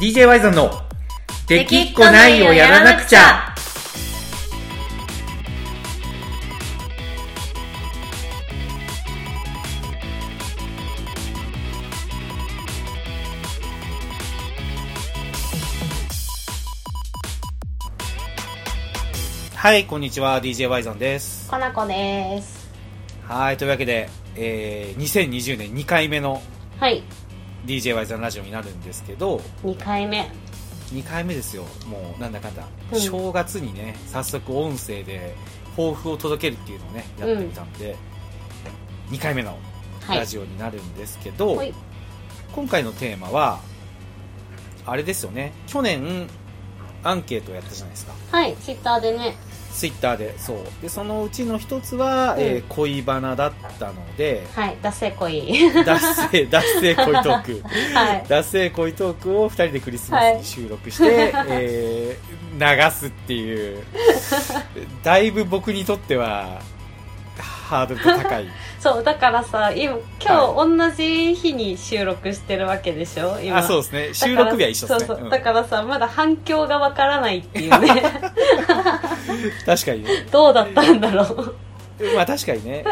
DJ ワイゾンの「できっこないをやらなくちゃ」はいこんにちは。DJ ワイゾンです。かなこです。はいというわけで、えー、2020年2回目のはい DJ ワイゾンラジオになるんですけど2回目。2回目ですよ。もうなんだかんだ、うん。正月にね早速音声で抱負を届けるっていうのをねやってみたんで、2回目のはい。ラジオになるんですけど、はい。今回のテーマはあれですよね。去年アンケートをやったじゃないですか。はいツイッターでねツイッターでそう。でそのうちの一つは、うん。えー恋バナだったのではい脱せこい脱性 脱性恋トーク。はい。脱性恋トークを2人でクリスマスに収録して、えー流すっていう。だいぶ僕にとってはハードルが高いそうだからさ今今日同じ日に収録してるわけでしょ？今。あそうですね。収録日は一緒ですね。そうそう、うん。だからさまだ反響がわからないっていうね。確かにね。どうだったんだろう？まあ確かにね。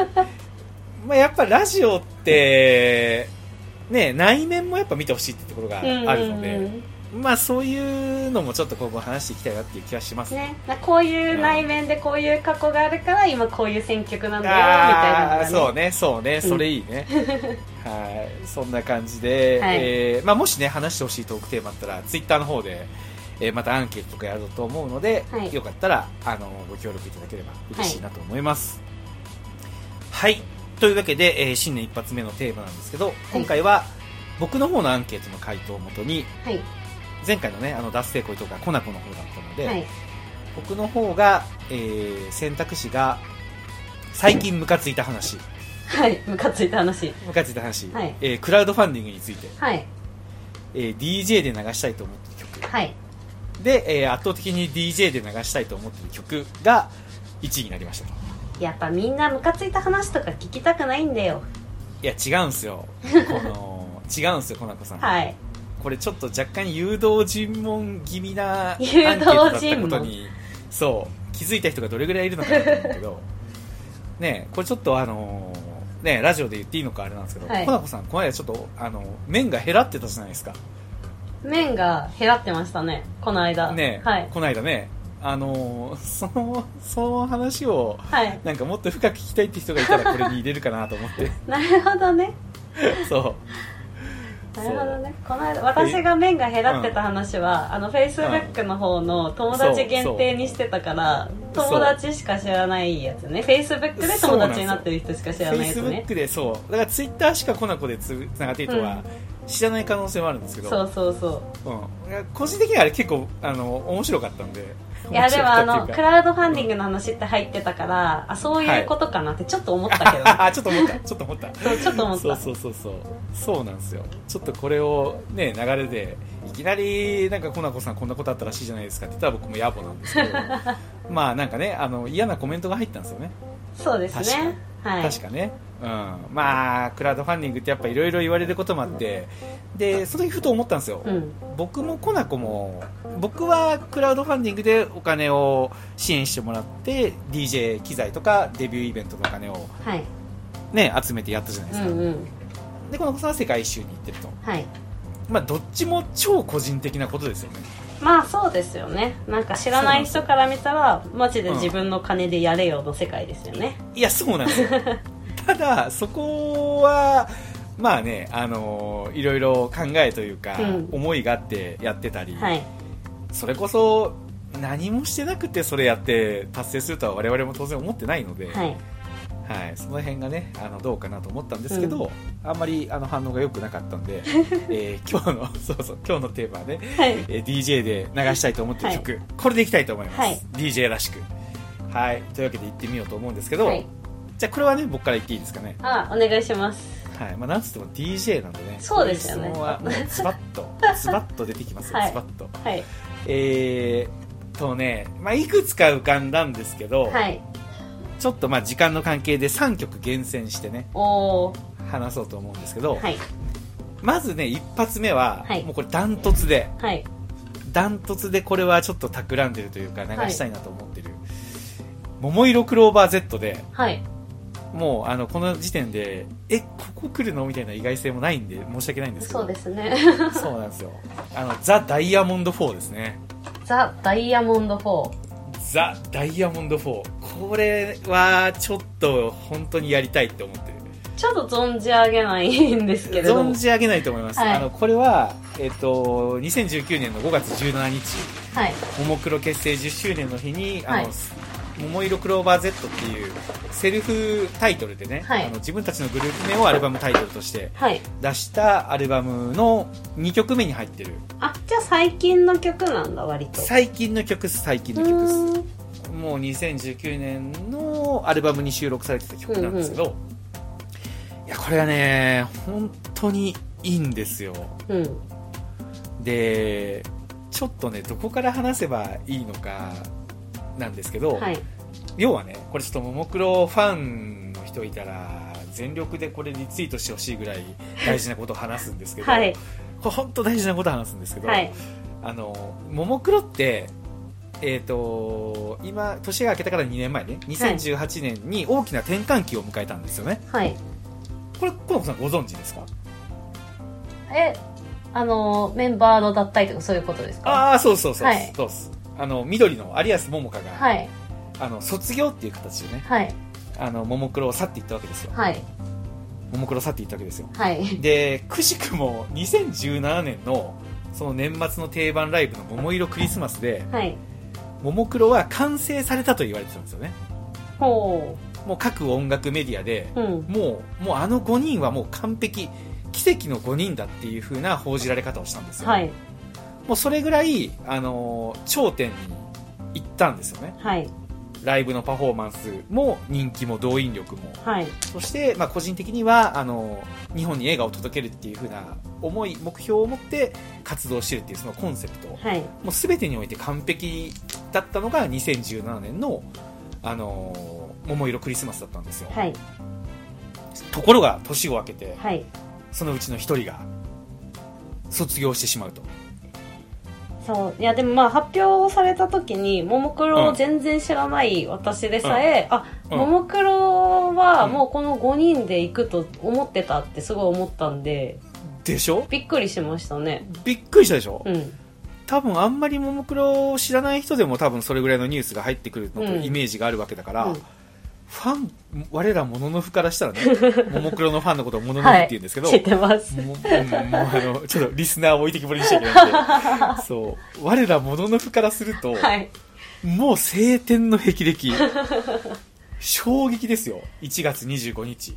まあやっぱラジオってね内面もやっぱ見てほしいってところがあるので、うんうんうんまあそういうのもちょっと今後話していきたいなっていう気はしますね、なこういう内面でこういう過去があるから今こういう選曲なんだよみたいなね、そうねそうね。それいいね、はい。そんな感じで、はい。えーまあ、もしね話してほしいトークテーマあったらツイッターの方で、えーまたアンケートとかやると思うので、はい。よかったらあのご協力いただければ嬉しいなと思います。はい、というわけで、えー新年一発目のテーマなんですけど今回は僕の方のアンケートの回答をもとにはい前回のねあの脱成恋とかコナコの方だったので、はい。僕の方が、えー選択肢が最近ムカついた話。はい。ムカついた話。ムカついた話、はい。えークラウドファンディングについて、はい。えー DJ で流したいと思ってる曲。はい。で、えー圧倒的に DJ で流したいと思ってる曲が1位になりましたと。やっぱみんなムカついた話とか聞きたくないんだよ。いや違うんすよ。この違うんすよコナコさん、はいこれちょっと若干誘導尋問気味なアンケートだったことにそう気づいた人がどれぐらいいるのかなと思うけど ねこれちょっとあのーねラジオで言っていいのかあれなんですけど、はい。コナコさんこの間ちょっとあの麺が減らってたじゃないですか。麺が減らってましたねこの間。ね、はい。この間ねあのーその その話をはい。なんかもっと深く聞きたいって人がいたらこれに入れるかなと思って。なるほどね。そうなるほどね。この間私が麺が減らってた話は、あのフェイスブックの方の友達限定にしてたから友達しか知らないやつね。フェイスブックで友達になってる人しか知らフェイないやつね。スブックでそう。だからツイッターしかコナコでつながっている人は知らない可能性もあるんですけど、そうそうそう。うん、個人的にはあれ結構あの面白かったんでいやでもあのクラウドファンディングの話って入ってたからあそういうことかなってちょっと思ったけど、あちょっと思った。ちょっと思った。そうちょっと思った。そうそうそうそう。そうなんですよ。ちょっとこれをね流れでいきなりなんかコナコさんこんなことあったらしいじゃないですかって言ったら僕も野暮なんですけど。まあなんかねあの嫌なコメントが入ったんですよね。そうですね。はい。確かね、うん、まあクラウドファンディングってやっぱいろいろ言われることもあってでその時ふと思ったんですよ、うん。僕もコナコも僕はクラウドファンディングでお金を支援してもらって DJ 機材とかデビューイベントのお金を、はい。ね、集めてやったじゃないですか、うんうん。でコナコさんは世界一周に行ってると、はい。まあ、どっちも超個人的なことですよね。まあそうですよね。なんか知らない人から見たらマジで自分の金でやれよの世界ですよね、いやそうなんですよ ただそこはまあねあのいろいろ考えというか、うん。思いがあってやってたり、はい。それこそ何もしてなくてそれやって達成するとは我々も当然思ってないので、はい。はい、その辺がねあのどうかなと思ったんですけど、あんまりあの反応が良くなかったんで、えー今日の そうそう今日のテーマはね、はい。えー DJ で流したいと思ってる曲、これでいきたいと思います、はい。DJ らしく。はい。というわけで行ってみようと思うんですけど、はいじゃあこれはね僕から言っていいですかね。あお願いします。はい。まあなんつっても DJ なんでね。そうですよね。質問はもうズバッとズバッと出てきますよ、はい。ズバッと。はい。えー、とね、まあ、いくつか浮かんだんですけど、はい。ちょっとまあ時間の関係で3曲厳選してねおお話そうと思うんですけど、はい。まずね一発目は、はい。もうこれダントツではい。ダントツでこれはちょっと企んでるというか流したいなと思ってる、桃色クローバー Z ではいもうあのこの時点でえここ来るの？みたいな意外性もないんで申し訳ないんですけど。そうですね。そうなんですよ。あのザ・ダイヤモンド4ですね。ザ・ダイヤモンド4ザ・ダイヤモンド4これはちょっと本当にやりたいって思ってる。ちょっと存じ上げないんですけれども。存じ上げないと思います、はい。あのこれは、えっと2019年の5月17日。はい。ももクロ結成10周年の日に「あのはい桃色クローバー Z」っていうセルフタイトルでね、はい。あの自分たちのグループ名をアルバムタイトルとしてはい。出したアルバムの2曲目に入ってる。あじゃあ最近の曲なんだ割と。最近の曲っす最近うの曲っす。もう2019年のアルバムに収録されてた曲なんですけど、いやこれがね本当にいいんですよ。うん。でちょっとねどこから話せばいいのかなんですけど、はい。要はねこれちょっとももクロファンの人いたら全力でこれリツイートしてほしいぐらい大事なことを話すんですけど、はい。これ本当大事なことを話すんですけど、はい。あのももクロってえー、と今年が明けたから2年前ね2018年に大きな転換期を迎えたんですよね、はい。これコナコさんご存知ですか？えあのメンバーの脱退とかそういうことですか？ああそうそうそう、はい。そうっすあの緑の有安桃香が、はい。あの卒業っていう形でねはい。あのももクロを去っていったわけですよ。はい。ももクロ去っていったわけですよ。はい。でくしくも2017年のその年末の定番ライブの「桃色クリスマス」ではい。ももクロは完成されたと言われてたんですよね。ほもう各音楽メディアでううん。もうもうあの5人はもう完璧奇跡の5人だっていう風な報じられ方をしたんですよ、はいもうそれぐらい、あのー頂点に行ったんですよね。はい。ライブのパフォーマンスも人気も動員力も。はい。そして、まあ、個人的にはあの日本に映画を届けるっていう風な思い目標を持って活動してるっていうそのコンセプト。はい。もう全てにおいて完璧だったのが2017年の、あのー桃色クリスマスだったんですよ、はい。ところが年を明けてはい。そのうちの一人が卒業してしまうとそう。いやでもまあ発表された時にももクロを全然知らない私でさえ、あうん。ももクロはうん。もうこの5人で行くと思ってたってすごい思ったんででしょ？びっくりしましたね。びっくりしたでしょ、うん。多分あんまりももクロを知らない人でも多分それぐらいのニュースが入ってくるのとうん。イメージがあるわけだから、うんファン我らもののふからしたらね ももクロのファンのことをもののふって言うんですけど、知ってます。もううんもうあのちょっとリスナーを置いてきぼりにしちゃいけないんで そう我らもののふからすると、はい。もう晴天の霹靂。衝撃ですよ。1月25日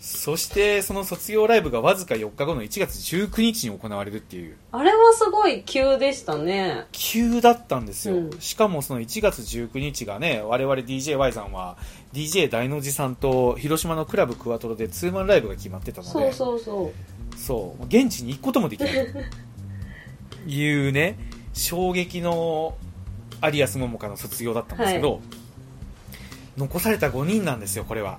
そしてその卒業ライブがわずか4日後の1月19日に行われるっていう。あれはすごい急でしたね。急だったんですよ、うん。しかもその1月19日がね我々 DJY さんは DJ 大の字さんと広島のクラブクワトロでツーマンライブが決まってたので。そうそうそう。そう。現地に行くこともできないいうね衝撃の有安桃香の卒業だったんですけど、残された5人なんですよこれは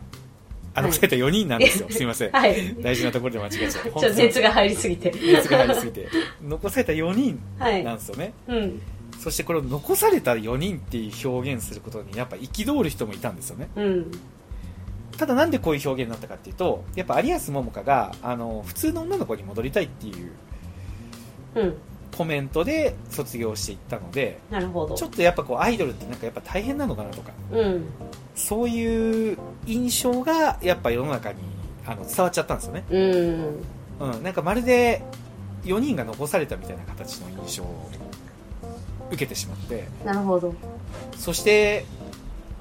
あはい。残された4人なんですよ、すいません、はい。大事なところで間違えちゃう ちょっと熱が入りすぎて。熱が入りすぎて。残された4人はいなんですよね、うん。そしてこれを残された4人っていう表現することにやっぱ憤る人もいたんですよね。うん。ただなんでこういう表現になったかっていうとやっぱ有安桃香があの普通の女の子に戻りたいっていううんコメントで卒業していったのでなるほど。ちょっとやっぱこうアイドルってなんかやっぱ大変なのかなとか。うん。そういう印象がやっぱ世の中にあの伝わっちゃったんですよね、うん。うん、なんかまるで4人が残されたみたいな形の印象を受けてしまって。なるほど。そして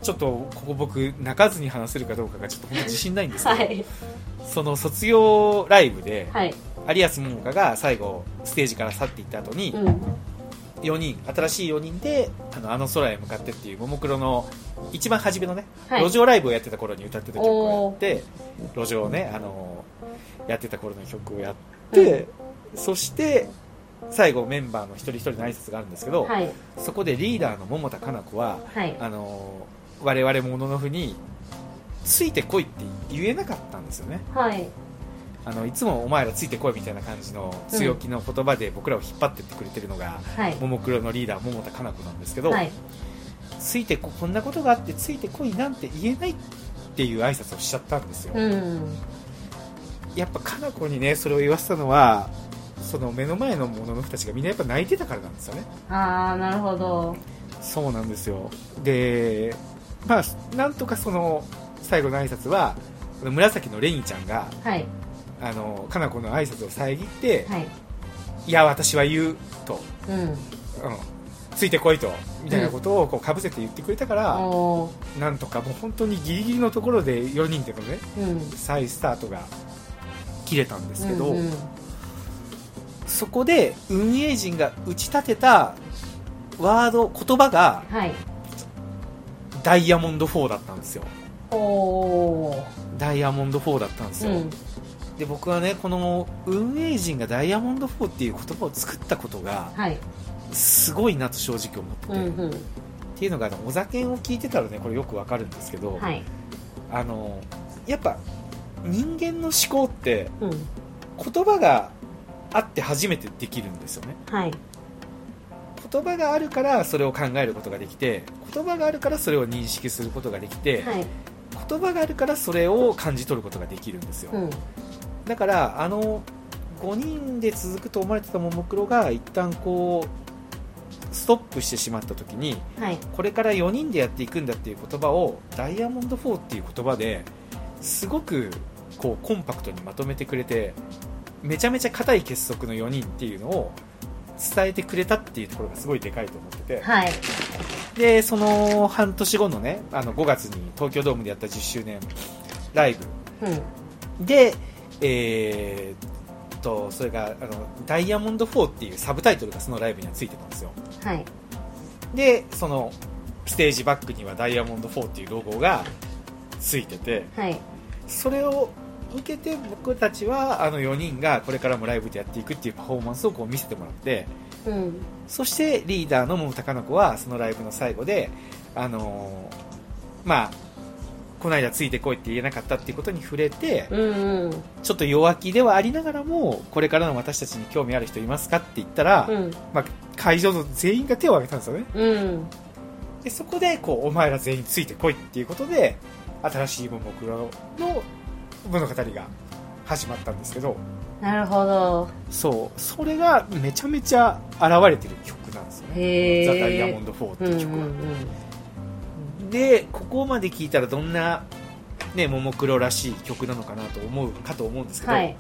ちょっとここ僕泣かずに話せるかどうかがちょっと本当自信ないんですけど、はい。その卒業ライブではい有安桃香が最後ステージから去っていった後にうん。4人新しい4人であのあの空へ向かってっていうももクロの一番初めのね、はい。路上ライブをやってた頃に歌ってた曲をやって路上をねあのやってた頃の曲をやって、そして最後メンバーの一人一人の挨拶があるんですけど、はい。そこでリーダーの桃田加奈子ははい。あの我々もののふについてこいって言えなかったんですよね。はいあのいつもお前らついてこいみたいな感じの強気の言葉で僕らを引っ張ってってくれてるのが、はい。ももクロのリーダー桃田かな子なんですけど、はい。ついてここんなことがあってついてこいなんて言えないっていう挨拶をしちゃったんですよ、うん。やっぱかな子にねそれを言わせたのはその目の前のものの人たちがみんなやっぱ泣いてたからなんですよね。ああなるほど。そうなんですよ。でまあなんとかその最後の挨拶は紫のレニちゃんがはいあのかな子の挨拶を遮って、はい。い、や私は言うと、うん。うん、ついてこいと。みたいなことをこうかぶせて言ってくれたから、おー。なんとかもう本当にギリギリのところで4人でのねうん。再スタートが切れたんですけど、うんうん。そこで運営陣が打ち立てたワード言葉がはい。ダイヤモンド4だったんですよ。ダイヤモンド4だったんですよ、うんで僕はねこの運営陣がダイヤモンド4っていう言葉を作ったことがはい。すごいなと正直思ってて、うんうん。っていうのがあのお酒を聞いてたらねこれよくわかるんですけど、はい。あのやっぱ人間の思考ってうん。言葉があって初めてできるんですよね。はい。言葉があるからそれを考えることができて言葉があるからそれを認識することができて、はい。言葉があるからそれを感じ取ることができるんですよ、うんだからあの5人で続くと思われてたももクロが一旦こうストップしてしまった時にはい。これから4人でやっていくんだっていう言葉をダイヤモンド4っていう言葉ですごくこうコンパクトにまとめてくれてめちゃめちゃ硬い結束の4人っていうのを伝えてくれたっていうところがすごいでかいと思ってて。はい。でその半年後のねあの5月に東京ドームでやった10周年ライうん。ブでえーっとそれがあのダイヤモンド4っていうサブタイトルがそのライブにはついてたんですよ。はい。でそのステージバックにはダイヤモンド4っていうロゴがついててはい。それを受けて僕たちはあの4人がこれからもライブでやっていくっていうパフォーマンスをこう見せてもらってうん。そしてリーダーの桃高野子はそのライブの最後であのーまあこの間ついてこいって言えなかったっていうことに触れてうんうん。ちょっと弱気ではありながらもこれからの私たちに興味ある人いますかって言ったら、うん。まあ、会場の全員が手を挙げたんですよね。うん。でそこでこうお前ら全員ついてこいっていうことで新しいももクロの物語が始まったんですけど。なるほど。そう。それがめちゃめちゃ現れてる曲なんですよね。ザ・ダイヤモンド4ってうんいう曲は、うんでここまで聞いたらどんなねももクロらしい曲なのかなと思うかと思うんですけど、はい。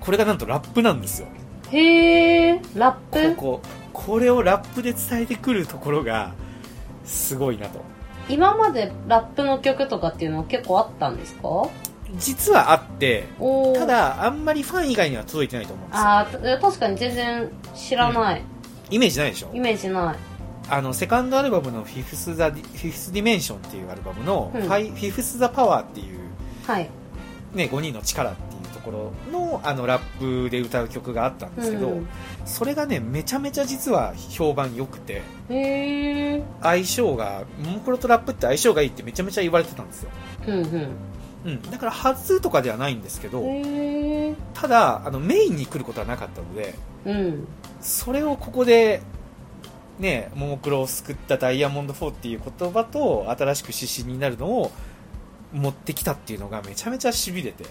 これがなんとラップなんですよ。へえラップ？こここれをラップで伝えてくるところがすごいなと。今までラップの曲とかっていうのは結構あったんですか？実はあってただあんまりファン以外には届いてないと思うんですよあーた確かに全然知らない、イメージないでしょ？イメージないあのセカンドアルバムの Fifth The Fifth Dimension っていうアルバムの、うん。ファイフィフス・ザ・パワーっていう、はい。ね、5人の力っていうところのあのラップで歌う曲があったんですけど、うんそれがねめちゃめちゃ実は評判良くてへえ相性がモンクロとラップって相性がいいってめちゃめちゃ言われてたんですよ、うんうん。うん、だから初とかではないんですけどへえただあのメインに来ることはなかったのでうん。それをここでねももクロを救ったダイヤモンド4っていう言葉と新しく指針になるのを持ってきたっていうのがめちゃめちゃしびれて。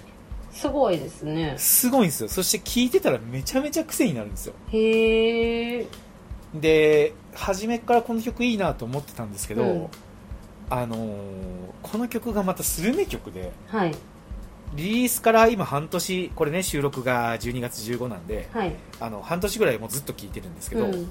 すごいですね。すごいんですよ。そして聞いてたらめちゃめちゃ癖になるんですよ。へえで初めからこの曲いいなと思ってたんですけど、うん。あのーこの曲がまたスルメ曲ではい。リリースから今半年これね収録が12月15なんではい。あの半年ぐらいもうずっと聴いてるんですけど、うん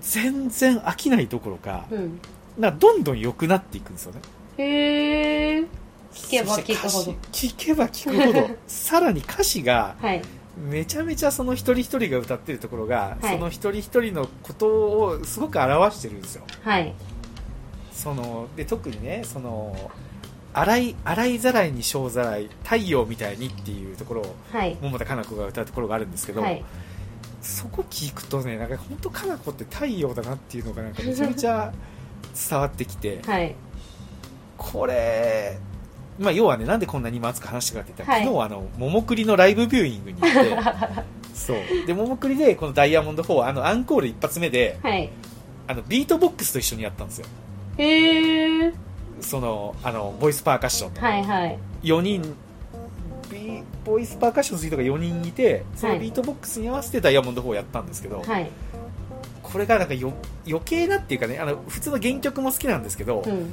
全然飽きないどころかうん。などんどん良くなっていくんですよね。へえ聞けば聞くほど。聞けば聞くほど さらに歌詞がはい。めちゃめちゃその一人一人が歌ってるところが、はい。その一人一人のことをすごく表してるんですよ。はい。そので特にねその洗い洗いざらいに小ざらい太陽みたいにっていうところをはい。桃田かな子が歌うところがあるんですけど、はいそこ聞くとねなんか本当かな子って太陽だなっていうのがなんかめちゃめちゃ伝わってきて はい。これまあ、要はねなんでこんなに今熱く話したかって言ったら、はい。昨日あのももクリのライブビューイングに行って そう。でももクリでこの「ダイヤモンド4」あのアンコール一発目ではい。あのビートボックスと一緒にやったんですよ。へえそのあのボイスパーカッションの。はいはい。4人ビボイスパーカッションする人が4人いてそのビートボックスに合わせてダイヤモンド4をやったんですけど、はい。これがなんかよ余計なっていうかねあの普通の原曲も好きなんですけど、うん。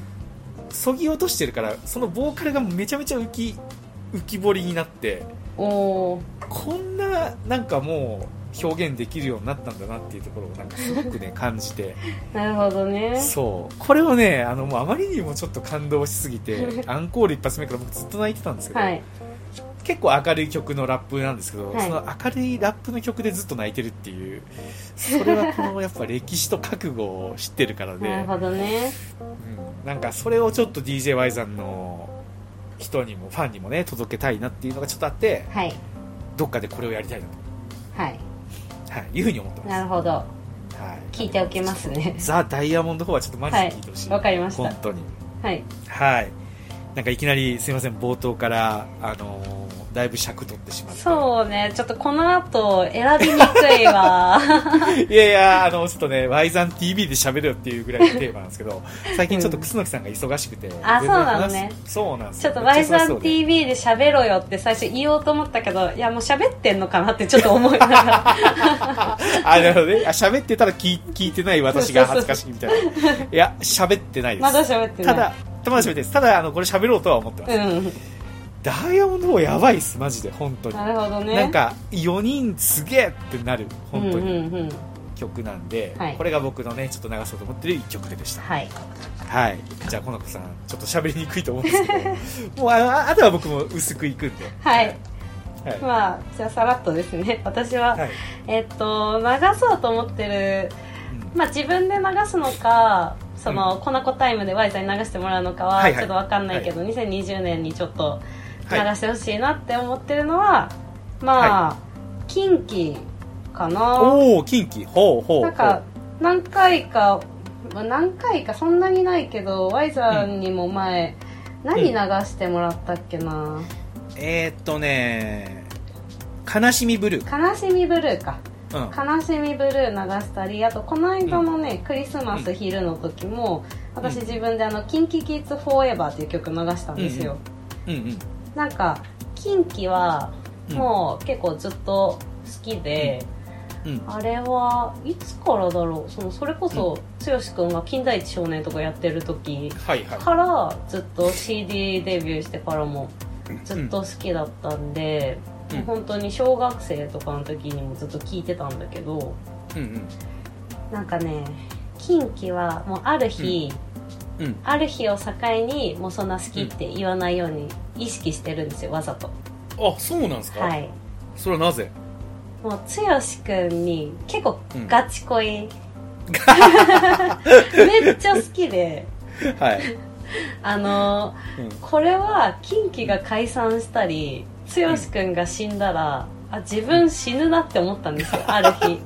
そぎ落としてるからそのボーカルがめちゃめちゃ浮き浮き彫りになってこんななんかもう表現できるようになったんだなっていうところをなんかすごくね感じて。なるほどね。そう。これをねあのもうあまりにもちょっと感動しすぎて アンコール一発目から僕ずっと泣いてたんですけど、はい結構明るい曲のラップなんですけど、はい。その明るいラップの曲でずっと泣いてるっていうそれはこのやっぱ歴史と覚悟を知ってるからで、なるほどね。うん。なんかそれをちょっと DJY さんの人にもファンにもね届けたいなっていうのがちょっとあってはい。どっかでこれをやりたいなはい。と、はい、いうふうに思ってます。なるほど。はい、聞いておきますね。ザ・ダイヤモンド4はちょっとマジで聞いてほしい、はい。わかりました。本当に。はい。はい。なんかいきなりすいません冒頭からあのーだいぶ尺取ってしまってそうねちょっとこの後選びにくいわ いやいや、あの、ちょっとね、ワイザン TV で喋るよっていうぐらいのテーマなんですけど、最近ちょっと楠木さんが忙しくて。あ全然そうなのねそうなんですちょっとめ Y さちゃ忙しそうんで TV で喋ろよって最初言おうと思ったけどいやもう喋ってんのかなってちょっと思いながら あ、なるほどね。あ、喋ってたら聞い聞いてない私が恥ずかしいみたいな。いや、喋ってないです。まだ喋ってないただ、たまだ喋ってないです。ただ、あの、これ喋ろうとは思ってます。うんダイヤモンド4やばいっす、マジで、本当に。なるほどね。なんか、4人すげえってなる、本当に。うんうんうん。曲なんで、はい。これが僕のね、ちょっと流そうと思ってる一曲ででした。はい。はい。じゃあ、この子さん、ちょっと喋りにくいと思うんですけど、もうあの、ああとは僕も薄くいくんで。はい。はい。まあじゃあさらっとですね。私は、はい。えっと流そうと思ってるまあ自分で流すのかその、コナコタイムで Y さんに流してもらうのかははいはい。ちょっとわかんないけど、2020年にちょっと流はい。してほしいなって思ってるのは、まあ、近畿かな。おお、近畿。ほうほうほう。なんか何回かまあ何回かそんなにないけど Y さんにも前、何流してもらったっけな、えー、っとね、悲しみブルー。悲しみブルーか。うん。悲しみブルー流したりあとこの間のね、クリスマス昼の時も私うん。自分であの「キンキキッズフォーエバーっていう曲流したんですよ、うんうん。なんかキンキはうんもう結構ずっと好きで、うん。あれはいつからだろう？そのそれこそ剛君が「金田一少年」とかやってる時。からずっと CD デビューしてからもずっと好きだったんで、うん本当に小学生とかの時にもずっと聴いてたんだけどうんうん。なんかね近畿はもうある日、うん。ある日を境にもうそんな好きって言わないように意識してるんですよわざと。あ、そうなんですか？はい。それはなぜ？もう剛君に結構うん。ガチ恋、めっちゃ好きで。はい。あのうん。これは近畿が解散したり剛君が死んだら、あ自分死ぬなって思ったんですよ ある日、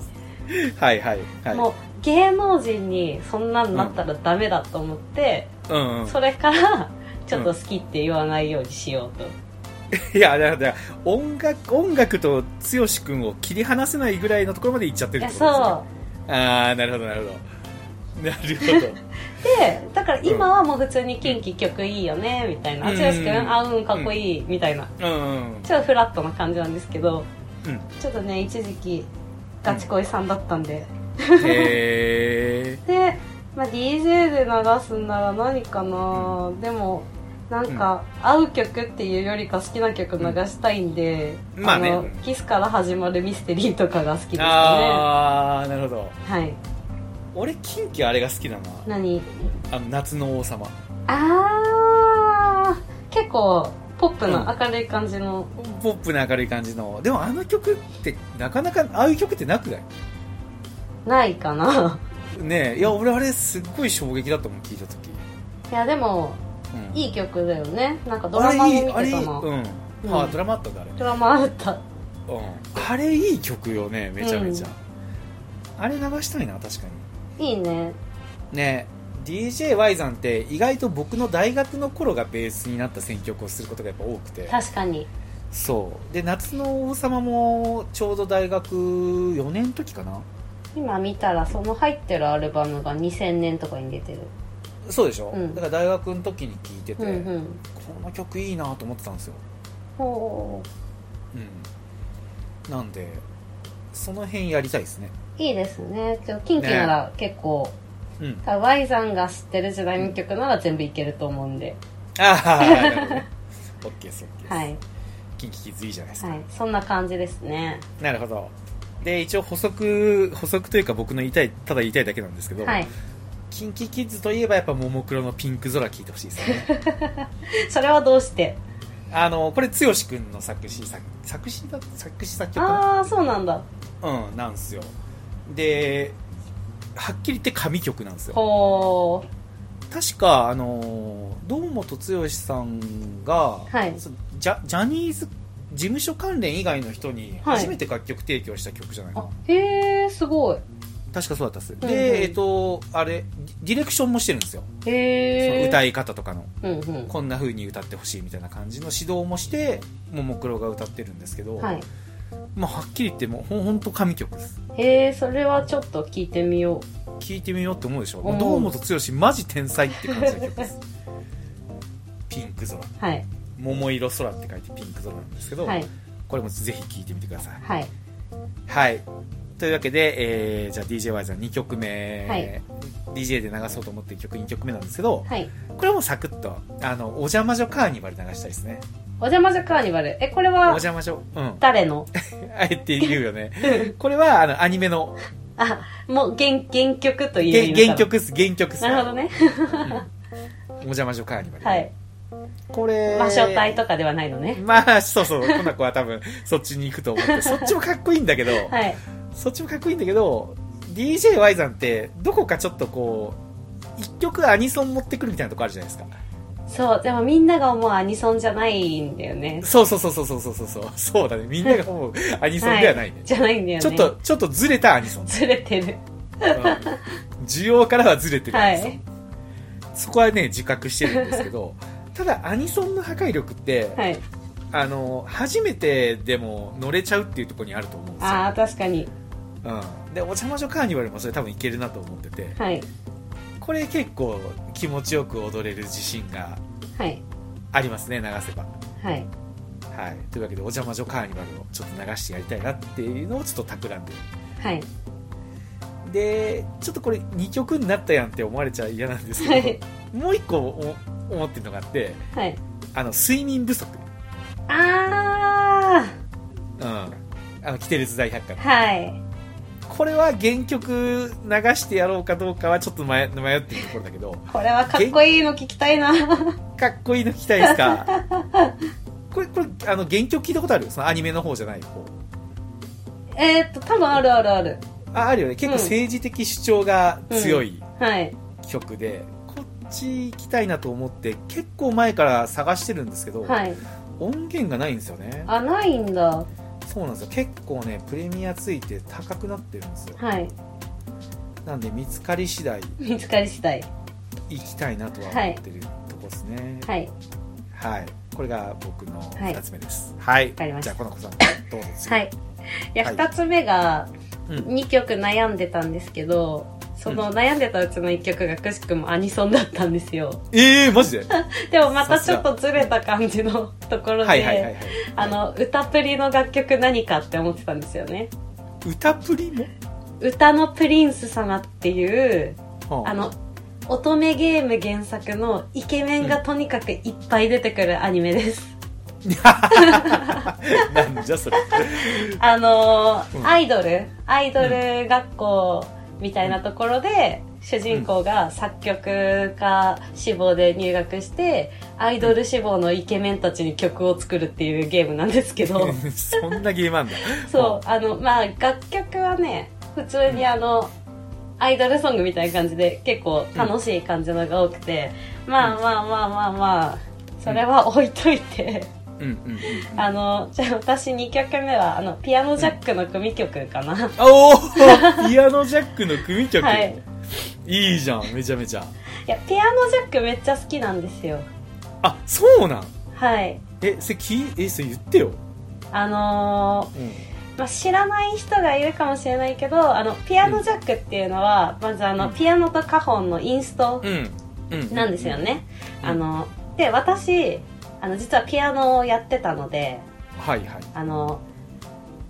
はいはいはい。もう芸能人にそんなんなったらダメだと思って、うんうん。それからちょっと好きって言わないようにしようと、いや、だから、音楽、音楽と剛君を切り離せないぐらいのところまで行っちゃってるってことですね。そう。ああ、なるほど、なるほど。なるほ でだから今はもう普通に近畿曲いいよねみたいな。うん。剛君あうんかっこいいみたいな。ど。うんうん。ちょっとフラットな感じなんですけどうん。ちょっとね一時期ガチ恋さんだったんで、へで、まあ、DJ で流すんなら何かな、でもなんか合う曲っていうよりか好きな曲流したいんで、うんまあね。のキスから始まるミステリーとかが好きですー。かああ、なるほど。ねはい。俺、近畿あれが好きだな。何？あの、夏の王様。あー。結構ポップな明るい感じの、ポップな明るい感じの。でもあの曲って、なかなか、ああいう曲ってなくない？ないかなねえ。いや、俺あれすっごい衝撃だったもん、聞いた時。いやでもうん。いい曲だよねなんかドラマも見てたなあうん。うんあ、ドラマあったんだ、あれ。ドラマあったうん。あれいい曲よね、めちゃめちゃ。あれ流したいな、確かに。いいねね DJY さんって意外と僕の大学の頃がベースになった選曲をすることがやっぱ多くて確かにそうで夏の王様もちょうど大学4年の時かな今見たらその入ってるアルバムが2000年とかに出てる。そうでしょ、うん。だから大学の時に聴いてて、うんうん。この曲いいなと思ってたんですよ。ほうん。なんでその辺やりたいですね。ういいですね。ちょキンキなら結構、うん。多分 Y さんが知ってる時代の曲なら全部いけると思うんで。ああなるほどね。OK です OK です、はい、キンキキッズいいじゃないですか、はい、そんな感じですね。なるほどで一応補足補足というか僕の言いたいただ言いたいだけなんですけど、はい。キンキキッズといえばやっぱももクロのピンク空聴いてほしいですよね。それはどうして？あのこれ剛君の作詞作作詞だ作詞作曲かああそうなんだ。なうんなんですよ。ではっきり言って神曲なんですよ。ほ確かあの堂本剛さんが、はい。そジャジャニーズ事務所関連以外の人にはい。初めて楽曲提供した曲じゃないかな、うあへえすごい。確かそうだったっす、うんうん。でえっとあれディレクションもしてるんですよ、へえ歌い方とかの。うんうん。こんな風に歌ってほしいみたいな感じの指導もしてももクロが歌ってるんですけど、はい。まあ、はっきり言ってもうほんと神曲です。へえそれはちょっと聞いてみよ聴いてみようって思うでしょ。堂本剛マジ天才って感じの曲です。ピンク空。うはい桃色空って書いてピンク空なんですけど、はい。これもぜひ聴いてみてください。はい。はい。というわけで、えーじゃあ DJY さん2曲目、はい。DJ で流そうと思ってる曲2曲目なんですけどはい。これはもうサクッとあのお邪魔女カーニバル流したいですね。お邪魔女カーニバル。えこれおは邪魔女うん。誰の？あえて言うよね。これはあのアニメの。あもう原原曲と言え原原曲っす原曲っす。なるほどね。お邪魔女カーニバル、はいこれ魔性体とかではないのね。まあそうそう。コナコは多分そっちに行くと思って。そっちもかっこいいんだけど、はい。そっちもかっこいいんだけど DJY さんってどこかちょっとこう一曲アニソン持ってくるみたいなとこあるじゃないですか。そうでもみんなが思うアニソンじゃないんだよね。そうそうそうそうそうそうそうそう。だね。みんなが思う アニソンではないね、じゃないんだよね。ちょっとちょっとずれたアニソン、ずれてる。うん。需要からはずれてるはアニソン、い。そこはね自覚してるんですけどただアニソンの破壊力って、はい。あの初めてでも乗れちゃうっていうところにあると思うんですよ。ああ確かに。うん、でお邪魔女カーニバルもそれ多分いけるなと思ってて。はい。これ結構気持ちよく踊れる自信がはい。ありますね流せば。はい。はい。というわけでお邪魔女カーニバルをちょっと流してやりたいなっていうのをちょっと企んではい。でちょっとこれ2曲になったやんって思われちゃ嫌なんですけど、はい。もう1個お思ってるのがあってはい。あの睡眠不足。あうん。あのキテレツ大百科はい。これは原曲流してやろうかどうかはちょっと迷迷ってるところだけどこれはかっこいいの聞きたいな。かっこいいの聞きたいですか？これこれあの原曲聞いたことある？そのアニメの方じゃない方。えーっと多分あるあるある。ああるよね。結構うん。政治的主張が強いはい。曲で、ち行きたいなと思って結構前から探してるんですけど、はい。音源がないんですよね。あないんだ。そうなんですよ。結構ねプレミアついて高くなってるんですよ。はい。なんで見つかり次第見つかり次第。行きたいなとは思ってるとこですね。はい。はい、これが僕のはい。2つ目です。はい、かりました。じゃあこの子さんどうぞ次。はい。いやはい。2つ目がうん。2曲悩んでたんですけどその悩んでたうちの1曲がくしくもアニソンだったんですよ。ええー、マジで？でもまたちょっとずれた感じのところであの歌プリの楽曲何かって思ってたんですよね。歌プリも、歌のプリンス様っていうはあ。の乙女ゲーム原作のイケメンがとにかくいっぱい出てくるアニメです、なんじゃそれ。あのーうん。アイドル？アイドル学校みたいなところで、主人公が作曲家志望で入学して、アイドル志望のイケメンたちに曲を作るっていうゲームなんですけど。そんなゲームあんだ。そうあのまあ楽曲はね普通にあの、アイドルソングみたいな感じで結構楽しい感じのが多くて、まあまあまあまあまあそれは置いといて、うんうんうんあのじゃあ私2曲目はあのピアノジャックの組曲かな、おお ピアノジャックの組曲、はい。いいじゃんめちゃめちゃ。やピアノジャックめっちゃ好きなんですよ。あそうなん？はい。えそれきえそれ言ってよ、あのーうん、まあ、知らない人がいるかもしれないけどあのピアノジャックっていうのは、まずあの、うん。ピアノとカホンのインストうん。うん。なんですよね、うん。あので私あの実はピアノをやってたのではいはい。あの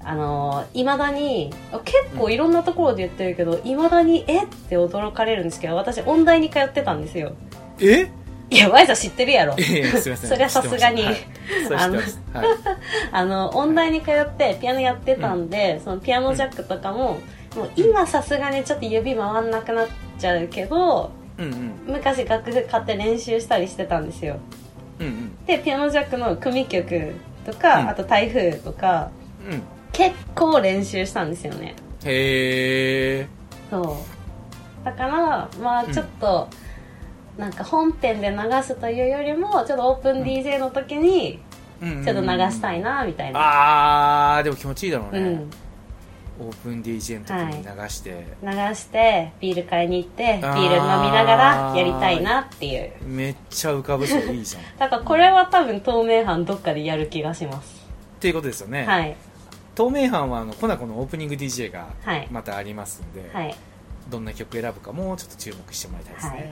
あのいまだに結構いろんなところで言ってるけどいまだにえって驚かれるんですけど私音大に通ってたんですよ。え？いやワイザ知ってるやろ。ええすいません。それはさすがに。はい。それ知ってます。はい。あの音大に通ってピアノやってたんで、そのピアノジャックとかも,、もう今さすがにちょっと指回ん。なくなっちゃうけどうんうん昔楽譜買って練習したりしてたんですようんでピアノジャックの組曲とか、うん。あと台風とかうん。うん結構練習したんですよね。へえそう。だからまあちょっと、なんか本編で流すというよりもちょっとオープン DJ の時にちょっと流したいなみたいな。あーでも気持ちいいだろうね、うんオープン DJ の時に流して、流してビール買いに行ってビあー。ール飲みながらやりたいなっていう。めっちゃ浮かぶ人いいじゃん。っ だからこれは多分透明版どっかでやる気がします。ていうことですよね、はい。透明版はあのコナコのオープニング DJ がはい。またありますんで、はい。どんな曲選ぶかもちょっと注目してもらいたいですね、はい。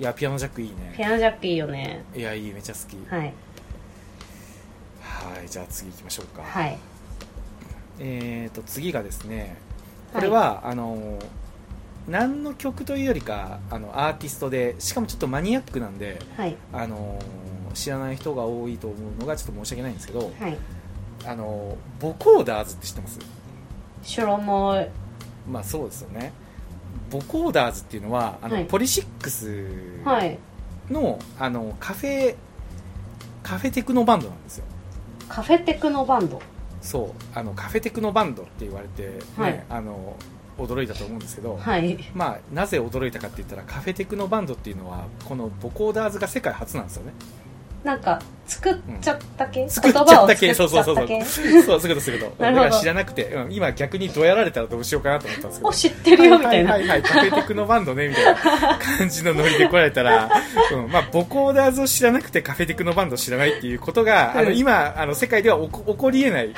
い、やピアノジャックいいね。ピアノジャックいいよね。いやいいめっちゃ好き。はい。はいじゃあ次行きましょうか、はいえー、と次がですねこれは、あの何の曲というよりかあのアーティストでしかもちょっとマニアックなんではい。あの知らない人が多いと思うのがちょっと申し訳ないんですけどはい。あのボコーダーズって知ってます？シュロモまあそうですよね。ボコーダーズっていうのはあの、はい。ポリシックスはい。のあのカフェカフェテクノバンドなんですよ。カフェテクノバンドそうあのカフェテクノバンドって言われて、ねはい。あの驚いたと思うんですけど、はい。まあ、なぜ驚いたかって言ったらカフェテクノバンドっていうのはこのボコーダーズが世界初なんですよねなんか作っちゃったけ、作っちゃったけ言葉そうそうそうそうそう。そういうことそういうこと。なるほど。だから知らなくて、うん、今逆にどうやられたらどうしようかなと思ったんですけど。お知ってるよみたいな、はいはいはい、カフェテクノバンドねみたいな感じのノリで来られたら、うん。まあ、ボコーダーズを知らなくてカフェテクノバンドを知らないっていうことが、あのうん今あの世界では起こ起こりえない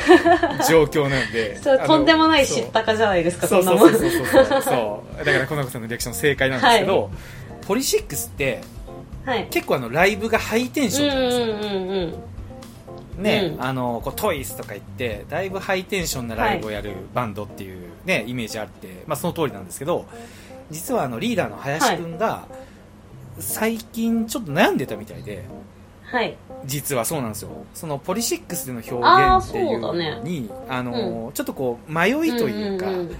状況なんでそれあのとんでもない知ったかじゃないですかそそなもうん。そうんそうそうそう。そう。だからコナコさんのリアクション正解なんですけど、はポリシックスってはい。結構あのライブがハイテンションじゃないですか、うんうんうんうん。ね、うん。あのこうトイスとか言ってだいぶハイテンションなライブをやるバンドっていう、ねイメージあって、まあ、その通りなんですけど実はあのリーダーの林くんが最近ちょっと悩んでたみたいではい。実はそうなんですよ。そのポリシックスでの表現っていうのにあの、ちょっとこう迷いというか、んん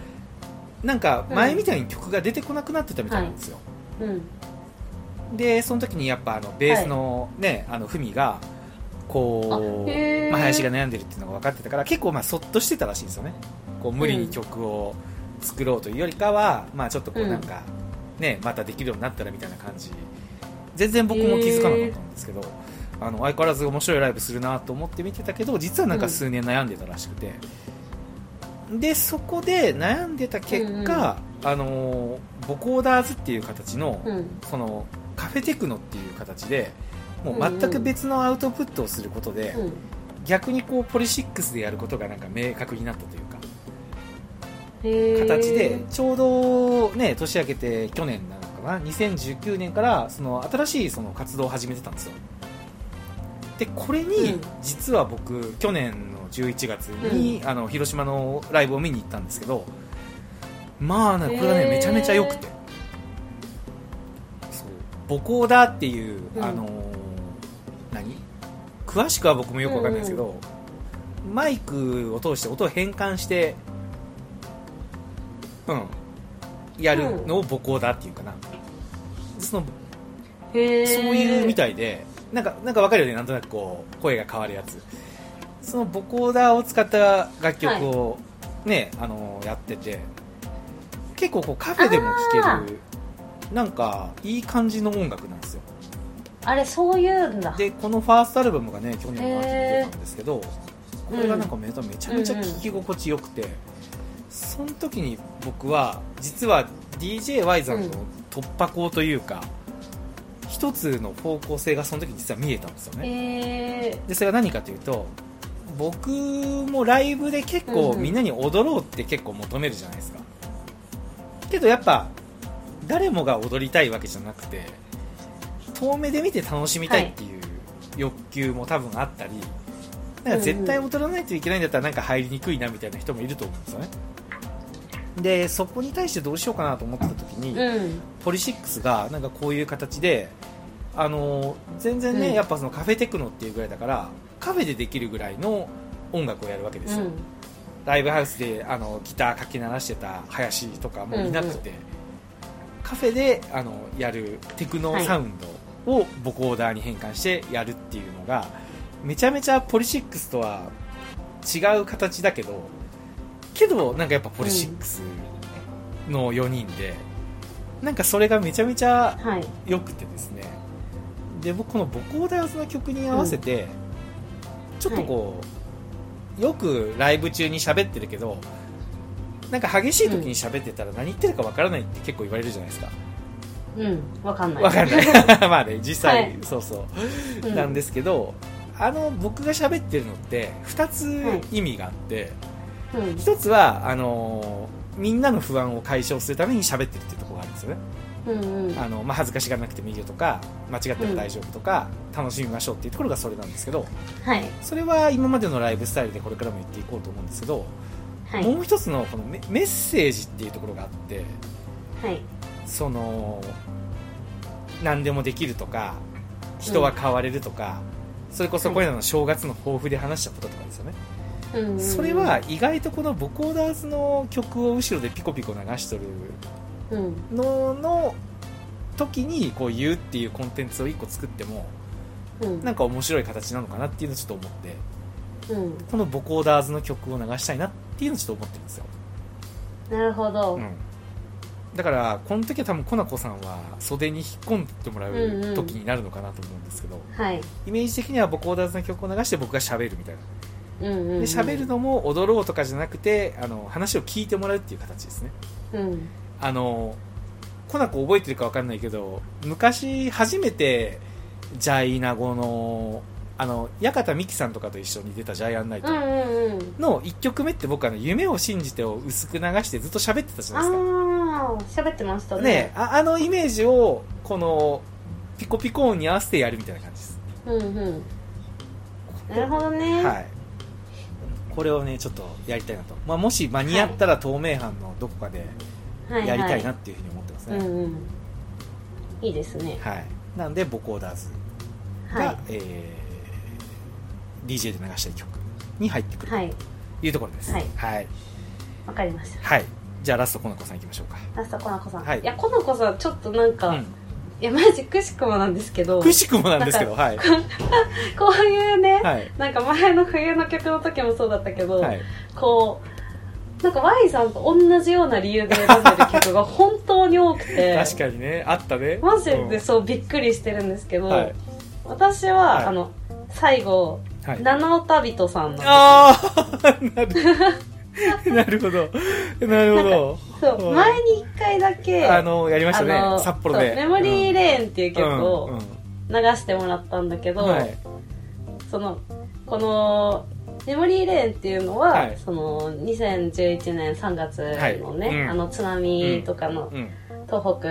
なんか前みたいに曲が出てこなくなってたみたいなんですよ、うんうんでその時にやっぱあのベースのね、あのフミがこう、まあ、林が悩んでるっていうのが分かってたから結構まあそっとしてたらしいんですよね。こう無理に曲を作ろうというよりかは、まあちょっとこうなんか、ねまたできるようになったらみたいな感じ。全然僕も気づかなかったんですけど、あの相変わらず面白いライブするなと思って見てたけど実はなんか数年悩んでたらしくて、でそこで悩んでた結果、あのボコーダーズっていう形の、うん。そのカフェテクノっていう形でもう全く別のアウトプットをすることで、うん。逆にこうポリシックスでやることがなんか明確になったというか形でちょうどね年明けて去年なのかな2019年からその新しいその活動を始めてたんですよ。でこれにうん。実は僕去年の11月に、あの広島のライブを見に行ったんですけどまあねこれがねめちゃめちゃ良くてそうボコーダーっていう、うん。あのー何？詳しくは僕もよくわかんないですけど、マイクを通して音を変換してうん。やるのをボコーダーっていうかな、そのへー。そういうみたいでなんかなんかわかるよね。なんとなくこう声が変わるやつ。そのボコーダーを使った楽曲をね、あのやってて結構こうカフェでも聴けるなんかいい感じの音楽なんですよ。あれそういうんだ。でこのファーストアルバムがね去年の秋に出たんですけどこれがなんかめめちゃめちゃ聴き心地よくて、その時に僕は実は d j y さんのうん突破口というか一つの方向性がその時実は見えたんですよね。えでそれは何かというと僕もライブで結構うんうん。みんなに踊ろうって結構求めるじゃないですか。けどやっぱ誰もが踊りたいわけじゃなくて遠目で見て楽しみたいっていう欲求も多分あったりなんか絶対踊らないといけないんだったらなんか入りにくいなみたいな人もいると思うんですよね。でそこに対してどうしようかなと思ってた時に、ー、うん。ポリシックスがなんかこういう形であの全然ね、うん。やっぱそのカフェテクノっていうぐらいだからカフェでできるぐらいの音楽をやるわけですよ、うん。ライブハウスであのギターかけ鳴らしてた林とかもいなくて、カフェであのやるテクノサウンドをボコーダーに変換してやるっていうのがめちゃめちゃポリシックスとは違う形だけどけどなんかやっぱポリシックスの4人で、なんかそれがめちゃめちゃはい。良くてですね。で僕このボコーダーズの曲に合わせて、ちょっとこう、よくライブ中に喋ってるけどなんか激しい時に喋ってたら何言ってるかわからないって結構言われるじゃないですか。うん。わかんない。わかんない。まあね実際、はい。そうそう、うん。なんですけどあの僕が喋ってるのって2つはい。意味があって、うん。1つはあのーみんなの不安を解消するために喋ってるっていうところがあるんですよね。うんうん。あの、まあ、恥ずかしがらなくてもいいよとか間違っても大丈夫とか、楽しみましょうっていうところがそれなんですけどはい。それは今までのライブスタイルでこれからも言っていこうと思うんですけど、はい。もう一つのこのメメッセージっていうところがあってはい。その何でもできるとか人は変われるとか、それこそこれらの正月の抱負で話したこととかですよね、うんうんうん。それは意外とこのボコーダーズの曲を後ろでピコピコ流しとるうん。のの時にこう言うっていうコンテンツを1個作ってもうん。なんか面白い形なのかなっていうのをちょっと思ってうん。このボコーダーズの曲を流したいなっていうのをちょっと思ってるんですよ、なるほど、うん、だからこの時は多分コナコさんは袖に引っ込んでもらううんうん。時になるのかなと思うんですけど、はい。イメージ的にはボコーダーズの曲を流して僕が喋るみたいな。うんうんうん。で喋るのも踊ろうとかじゃなくてあの話を聞いてもらうっていう形ですね。うん。あのコナコ覚えてるか分かんないけど昔初めてジャイナゴのあの矢方美紀さんとかと一緒に出たジャイアンナイトの1曲目って僕あの夢を信じてを薄く流してずっと喋ってたじゃあないですか。あ喋ってましたね。ねああのイメージをこのピコピコ音に合わせてやるみたいな感じです。うんうん。なるほどね。はい。これをねちょっとやりたいなと、まあ、もし間に合ったら透明版のどこかではい。やりたいなはっていうふうに思ってますね、うんうん。いいですね。はい、なんでボコーダーズが、はい。えー DJ で流したい曲に入ってくるはい。というところです。はい。はい、わかりました。はい。じゃあラストコナコさんいきましょうか。ラストコナコさん、はい。い、やコナコさんちょっとなんか、うん。いやマジくしくもなんですけど。くしくもなんですけどはい。こういうね、はい。なんか前の冬の曲の時もそうだったけど、はい。こうなんか Y さんと同じような理由で選んでる曲が本当に多くて。確かにね。あったね。マジうん。でそうびっくりしてるんですけど、はい。私は、はい。あの最後、はい。七尾旅人さんああなる。なるほど。なるほど。そう前に一回だけあのやりましたね。札幌で。メモリーレーンっていう曲うんをうん。流してもらったんだけど、はい。そのこのメモリーレーンっていうのは、はい。その2011年3月のね、はい。うん。あの津波とかのうん。東北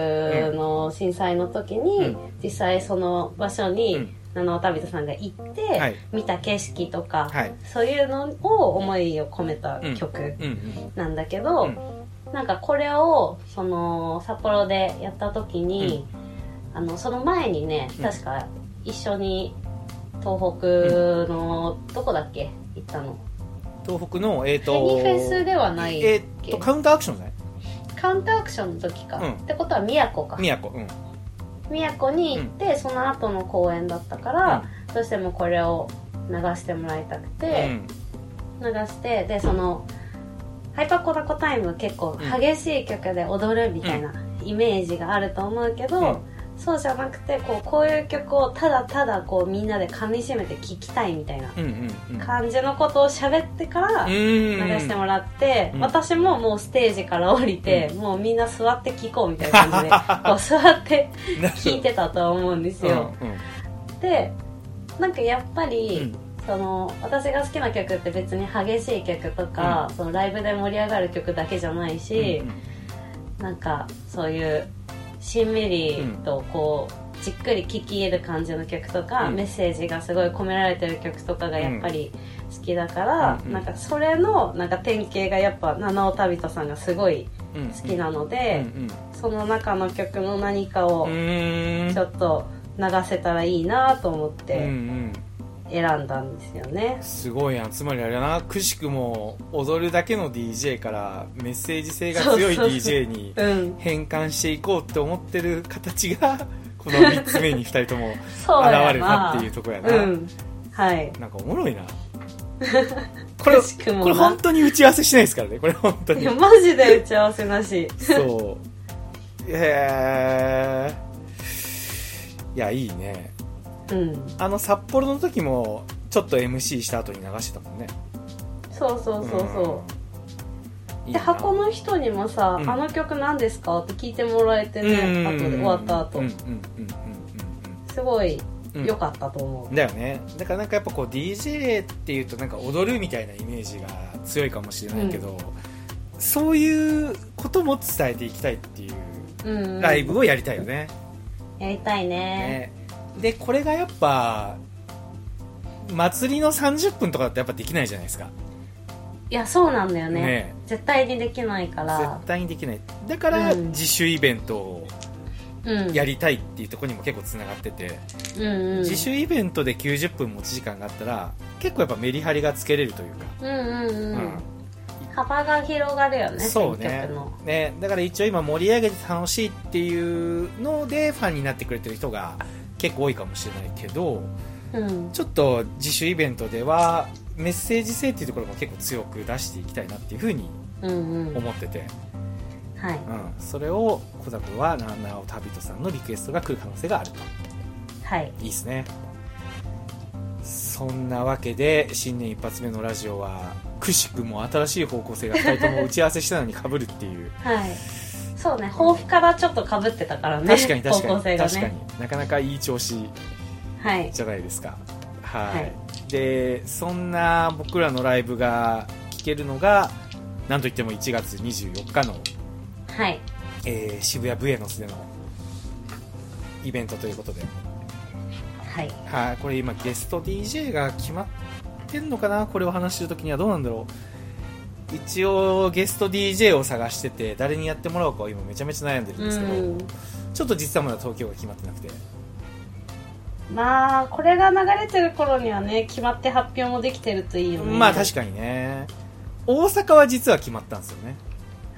の震災の時に、うん。実際その場所に、うん七尾旅人さんが行って、はい。見た景色とか、はい。そういうのを思いを込めた曲うん。うんなんだけど、うん。なんかこれをその札幌でやった時に、あのその前にねうん。確か一緒に東北の、どこだっけ？行ったの。東北のえっ、フとェニフェスではないえっ、とカウンターアクションじゃない？カウンターアクションの時か、うん。ってことは宮古か。宮古。うん宮古に行って、その後の公演だったから、どうしてもこれを流してもらいたくて、流してでそのハイパーコダコタイム結構激しい曲で踊るみたいなイメージがあると思うけど、うんそうじゃなくてこうこういう曲をただただこうみんなで噛み締めて聴きたいみたいなうんうんうん。感じのことを喋ってからうん。流してもらって、うん。私ももうステージから降りて、もうみんな座って聴こうみたいな感じで こう座って聴いてたとは思うんですよ、うんうん。でなんかやっぱり、うん。その私が好きな曲って別に激しい曲とか、そのライブで盛り上がる曲だけじゃないし、なんかそういうしんみりとこう、じっくり聴き入る感じの曲とか、うん。メッセージがすごい込められてる曲とかがやっぱり好きだから、うん。なんかそれのなんか典型がやっぱ七尾旅人さんがすごいうん。うん。好きなのうん。で、その中の曲の何かをうんうん。ちょっと流せたらいいなと思っうんうてん選んだんですよね。すごいなつまりあれだな。くしくも踊るだけの DJ からメッセージ性が強い DJ にうん、変換していこうって思ってる形がこの3つ目に2人とも現れたっていうとこやな、うん、はい。なんかおもろいな。これこれ本当に打ち合わせしないですからね。これ本当に。いやマジで打ち合わせなし。そう。へえいやいいねうん。あの札幌の時もちょっと MC した後に流してたもんね。そうそうそうそう。でいいな。箱の人にもさ、うん。あの曲何ですかって聞いてもらえてね、後で終わった後、うんうんうんすごいうん。うん良かったと思だよね。だからなんかやっぱこう DJ っていうとなんか踊るみたいなイメージが強いかもしれないけど、そういうことも伝えていきたいっていうう。うん、ライブをやりたいよね,、やりたいね。ねでこれがやっぱ祭りの30分とかだとやっぱできないじゃないですかいや、そうなんだよね。ね絶対にできないから絶。対にできないだからうん自主イベントをうん。やりたいっていうところにも結構つながってて、うんうん。自主イベントで90分持ち時間があったら結構やっぱメリハリがつけれるというか、うんうんうん。うん幅が広がるよね、そうね選曲の。ねだから一応今盛り上げて楽しいっていうのでファンになってくれてる人が結構多いかもしれないけどうん。ちょっと自主イベントではメッセージ性っていうところも結構強く出していきたいなっていうふうにうんうん。思ってて、はい。うん、それを小田君は七尾旅人さんのリクエストが来る可能性があるとはい。いいですねそんなわけで新年一発目のラジオはくしくも新しい方向性が2人とも打ち合わせしたのに被るっていうはい。そうね、抱負からちょっと被ってたからね。確かに確かに、方向性が確かにね。なかなかいい調子はい。じゃないですかはい、はいでそんな僕らのライブが聴けるのがなんといっても1月24日の、はい。えー渋谷ブエノスでのイベントということではい。はい、これ今ゲスト DJ が決まってんのかな？これを話してる時にはどうなんだろう？一応ゲスト DJ を探してて誰にやってもらおうかを今めちゃめちゃ悩んでるんうですけど、ん。ちょっと実はまだ東京が決まってなくてまあ、これが流れてる頃にはね、決まって発表もできてるといいよね。まあ確かにね大阪は実は決まったんですよね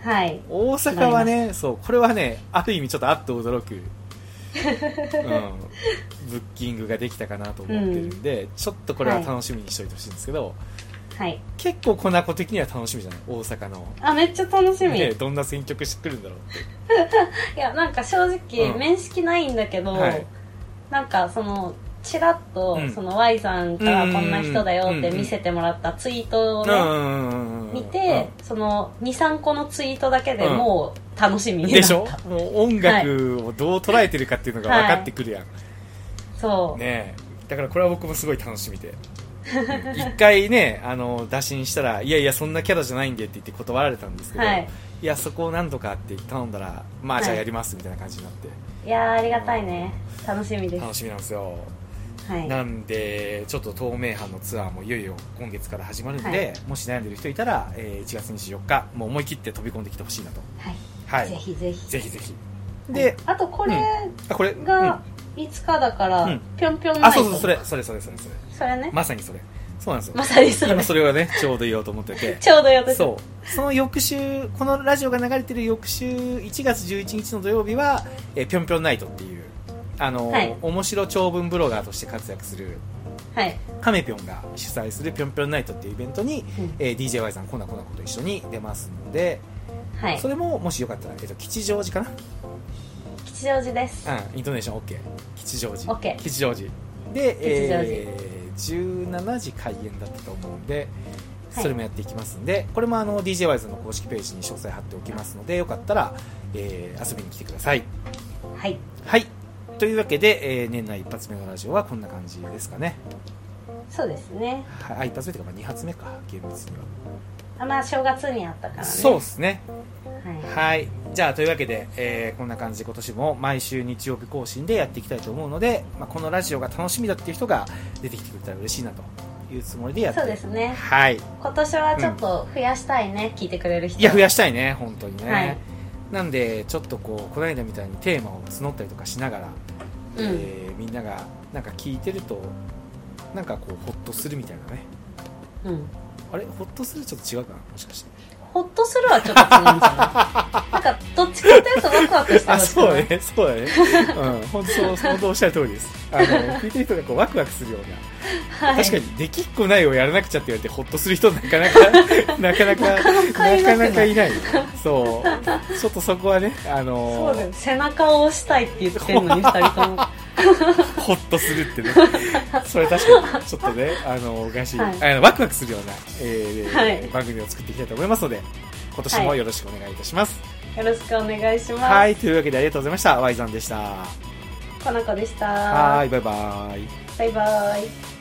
はい。大阪はねそうこれはねある意味ちょっとあっと驚く、うん、ブッキングができたかなと思ってるんで、ちょっとこれは楽しみにしておいてほしいんですけど、はい。結構コナコ的には楽しみじゃない？大阪の。あ、めっちゃ楽しみ。ね、どんな選曲してくるんだろうって。いや、なんか正直、うん。面識ないんだけど、はい。なんかその、ちらっと、うん。その Y さんからうんこんな人だよって見せてもらったツイートをね、見見て、その23個のツイートだけでもう楽しみになった、でしょ？もう音楽をどう捉えてるかっていうのが分かってくるやん、そう、ねえ。だからこれは僕もすごい楽しみで。うん 一回ねあの打診したらいやいやそんなキャラじゃないんでって言って断られたんですけど、はい。い、やそこを何とかって頼んだらまあじゃあやりますみたいな感じになって、いやーありがたいね。楽しみです。楽しみなんですよ。はい。なんでちょっと透明版のツアーもいよいよ今月から始まるんで、はい。もし悩んでる人いたら、えー1月24日もう思い切って飛び込んできてほしいなと。はい、はい。ぜひぜひ。ぜひぜひ。で、あとこれあこれ？がいつかだから、うん。ぴょんぴょんあそうそうそれそれそれそれそれ。それね。まさにそれ。そうなんですよ。まさにそれ。今それをねちょうど言おうと思ってて。ちょうどよくそう。その翌週このラジオが流れてる翌週1月11日の土曜日は「えーぴょんぴょんナイト」っていうあのー、はい。面白長文ブロガーとして活躍するはい。カメぴょんが主催するぴょんぴょんナイトっていうイベントに、うん。えー DJY さんコナコナコと一緒に出ますので、はい。それももしよかったら、えー、と吉祥寺かな吉祥寺です。うんイントネーション OK 吉祥寺。OK 吉祥寺。で吉祥寺。えー、17時開演だったと思うんではい。それもやっていきますんで、これもあの d j ワイズの公式ページに詳細貼っておきますのでよかったら、えー遊びに来てください。はい。はい。というわけで、えー年内一発目のラジオはこんな感じですかねそうですね。はいあ一発目というかまあ2発目か厳密には、あまあ正月にあったからね。そうですね。はい。はい。じゃあというわけで、えーこんな感じで今年も毎週日曜日更新でやっていきたいと思うので、まあ、このラジオが楽しみだっていう人が出てきてくれたら嬉しいなというつもりでやって。そうですね。はい。今年はちょっと増やしたいね、聞いてくれる人。いや増やしたいね本当にね、はい。なんでちょっとこうこの間みたいにテーマを募ったりとかしながら、うん。えーみんながなんか聞いてるとなんかこうホッとするみたいなね。うん。あれ？ホッとするちょっと違うかな？もしかして。ほっとするはちょっと違うんじゃない？なんかどっちかというとワクワクしてあほしくないそうねそうだね。うん。本当そう本当おっしゃる通りです。あの聞いてる人がこうワクワクするような。はい。確かにできっこないをやらなくちゃって言われてホッとする人なかなか なかなかなかなかいない。そう。ちょっとそこはねあのそうだよ。背中を押したいって言ってんのに二人とも ホッとするってね。それ確かにちょっとねあのおかしい、はい。あのワクワクするような、えーはい。番組を作っていきたいと思いますので今年もよろしくお願いいたします。よろしくお願いします、はいというわけでありがとうございました。ワイザンでした。この子でした。はいバイバイ。バイバイ